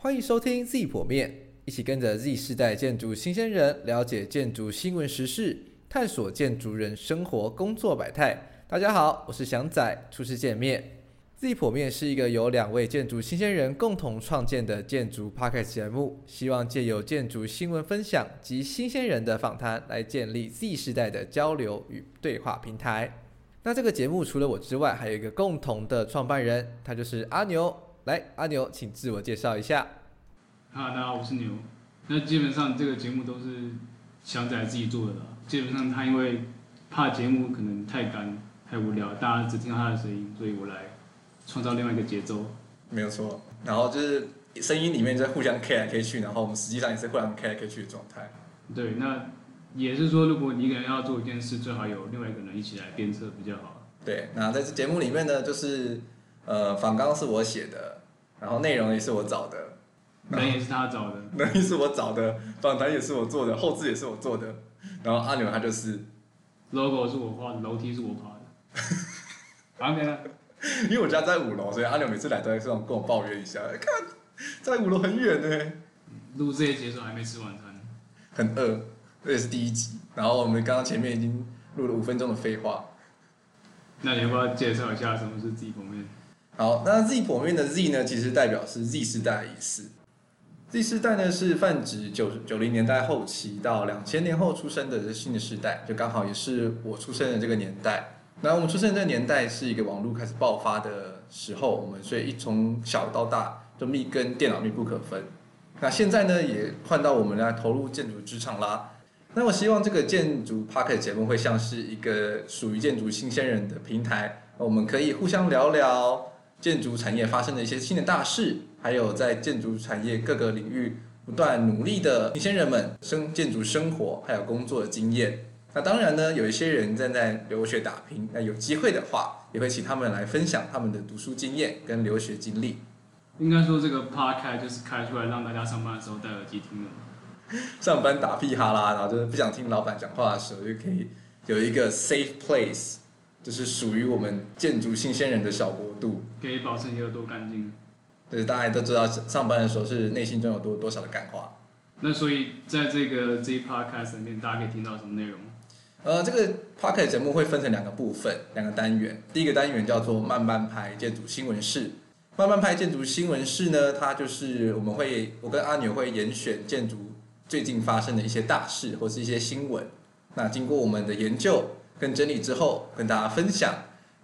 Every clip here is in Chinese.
欢迎收听 Z 剖面，一起跟着 Z 世代建筑新鲜人了解建筑新闻时事，探索建筑人生活工作百态。大家好，我是翔仔，初次见面。Z 剖面是一个由两位建筑新鲜人共同创建的建筑 Podcast 节目，希望借由建筑新闻分享及新鲜人的访谈，来建立 Z 世代的交流与对话平台。那这个节目除了我之外，还有一个共同的创办人，他就是阿牛。来，阿牛，请自我介绍一下。哈，大家好，我是牛。那基本上这个节目都是翔仔自己做的啦。基本上他因为怕节目可能太干、太无聊，大家只听到他的声音，所以我来。创造另外一个节奏，没有错。然后就是声音里面在互相 K 来 K 去，然后我们实际上也是互相 K 来 K 去的状态。对，那也是说，如果你一个人要做一件事，最好有另外一个人一起来鞭策比较好。对，那在这节目里面呢，就是呃，反纲是我写的，然后内容也是我找的，人也是他找的，人也是我找的，访谈也是我做的，后置也是我做的，然后阿牛他就是 logo 是我画的，楼梯是我爬的。OK 了。因为我家在五楼，所以阿牛每次来都会这样跟我抱怨一下。看，在五楼很远呢。录这些节目还没吃晚餐，很饿。这也是第一集，然后我们刚刚前面已经录了五分钟的废话。那你要不要介绍一下什么是自己封面？好，那 Z 剖面的 Z 呢，其实代表是 Z 世代的意思。Z 世代呢是泛指九九零年代后期到两千年后出生的这新的世代，就刚好也是我出生的这个年代。那我们出生的这个年代是一个网络开始爆发的时候，我们所以一从小到大就密跟电脑密不可分。那现在呢，也换到我们来投入建筑职场啦。那我希望这个建筑 Podcast 节目会像是一个属于建筑新鲜人的平台，我们可以互相聊聊建筑产业发生的一些新的大事，还有在建筑产业各个领域不断努力的新鲜人们生建筑生活还有工作的经验。那当然呢，有一些人正在留学打拼，那有机会的话，也会请他们来分享他们的读书经验跟留学经历。应该说，这个 podcast 就是开出来让大家上班的时候戴耳机听的。上班打屁哈啦，然后就是不想听老板讲话的时候，就可以有一个 safe place，就是属于我们建筑新鲜人的小国度，可以保证你有多干净。对，大家都知道上班的时候是内心中有多多少的感化。那所以在这个这一 podcast 里面，大家可以听到什么内容？呃，这个 Podcast 节目会分成两个部分，两个单元。第一个单元叫做“慢慢拍建筑新闻室”。慢慢拍建筑新闻室呢，它就是我们会，我跟阿牛会严选建筑最近发生的一些大事或是一些新闻。那经过我们的研究跟整理之后，跟大家分享，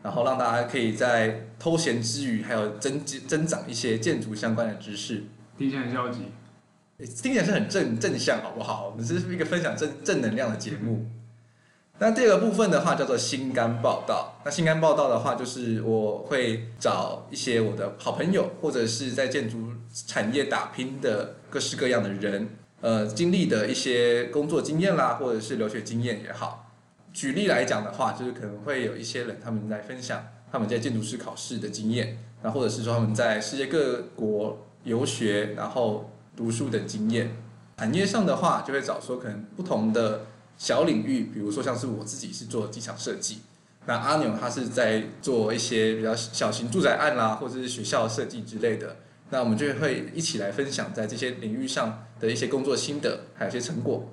然后让大家可以在偷闲之余，还有增增长一些建筑相关的知识。听起来很消极，听起来是很正正向，好不好？我们这是一个分享正正能量的节目。那第二个部分的话叫做心肝报道。那心肝报道的话，就是我会找一些我的好朋友，或者是在建筑产业打拼的各式各样的人，呃，经历的一些工作经验啦，或者是留学经验也好。举例来讲的话，就是可能会有一些人他们在分享他们在建筑师考试的经验，那或者是说他们在世界各国游学然后读书的经验。产业上的话，就会找说可能不同的。小领域，比如说像是我自己是做机场设计，那阿牛他是在做一些比较小型住宅案啦，或者是学校设计之类的，那我们就会一起来分享在这些领域上的一些工作心得，还有一些成果。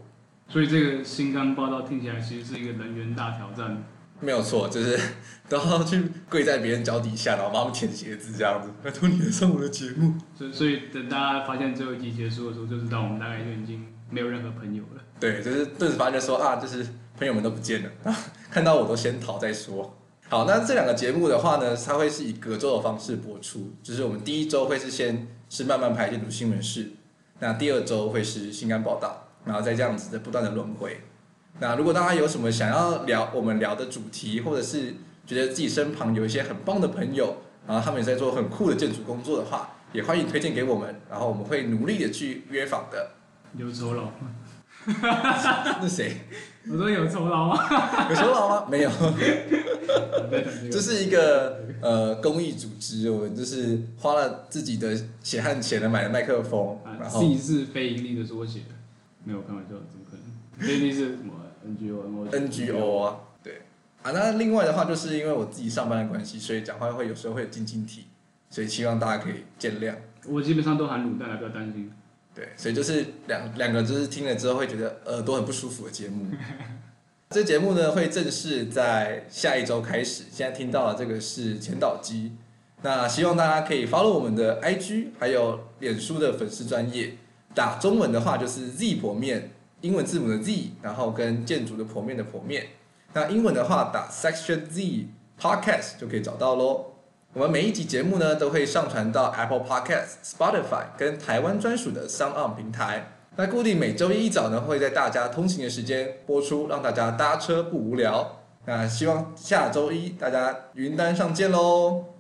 所以这个新肝报道听起来其实是一个人员大挑战。没有错，就是都要去跪在别人脚底下，然后帮他们舔鞋子这样子。拜托你来上我的节目。所以，所以等大家发现最后一集结束的时候，就知道我们大概就已经没有任何朋友了。对，就是顿时发现说啊，就是朋友们都不见了，看到我都先逃再说。好，那这两个节目的话呢，它会是以隔周的方式播出，就是我们第一周会是先是慢慢拍建筑新闻室，那第二周会是新肝报道，然后再这样子的不断的轮回。那如果大家有什么想要聊我们聊的主题，或者是觉得自己身旁有一些很棒的朋友，然后他们也在做很酷的建筑工作的话，也欢迎推荐给我们，然后我们会努力的去约访的。有酬劳吗？那谁？我说有酬劳吗？有酬劳吗？没有。这是一个呃公益组织，我们就是花了自己的血汗钱来买了麦克风，然后 C 是非盈利的缩写，没有开玩笑，怎么可能？非盈利是什么？NGO，NGO 啊，对啊。那另外的话，就是因为我自己上班的关系，所以讲话会有时候会有晶晶体，所以希望大家可以见谅。我基本上都含卤蛋，大家不要担心。对，所以就是两两个就是听了之后会觉得耳朵很不舒服的节目。这节目呢会正式在下一周开始，现在听到的这个是前导机。那希望大家可以 follow 我们的 IG，还有脸书的粉丝专页。打中文的话就是 Z 剖面，英文字母的 Z，然后跟建筑的剖面的剖面。那英文的话打 Section Z Podcast 就可以找到喽。我们每一集节目呢都会上传到 Apple Podcast、Spotify 跟台湾专属的 SoundOn 平台。那固定每周一一早呢会在大家通勤的时间播出，让大家搭车不无聊。那希望下周一大家云端上见喽。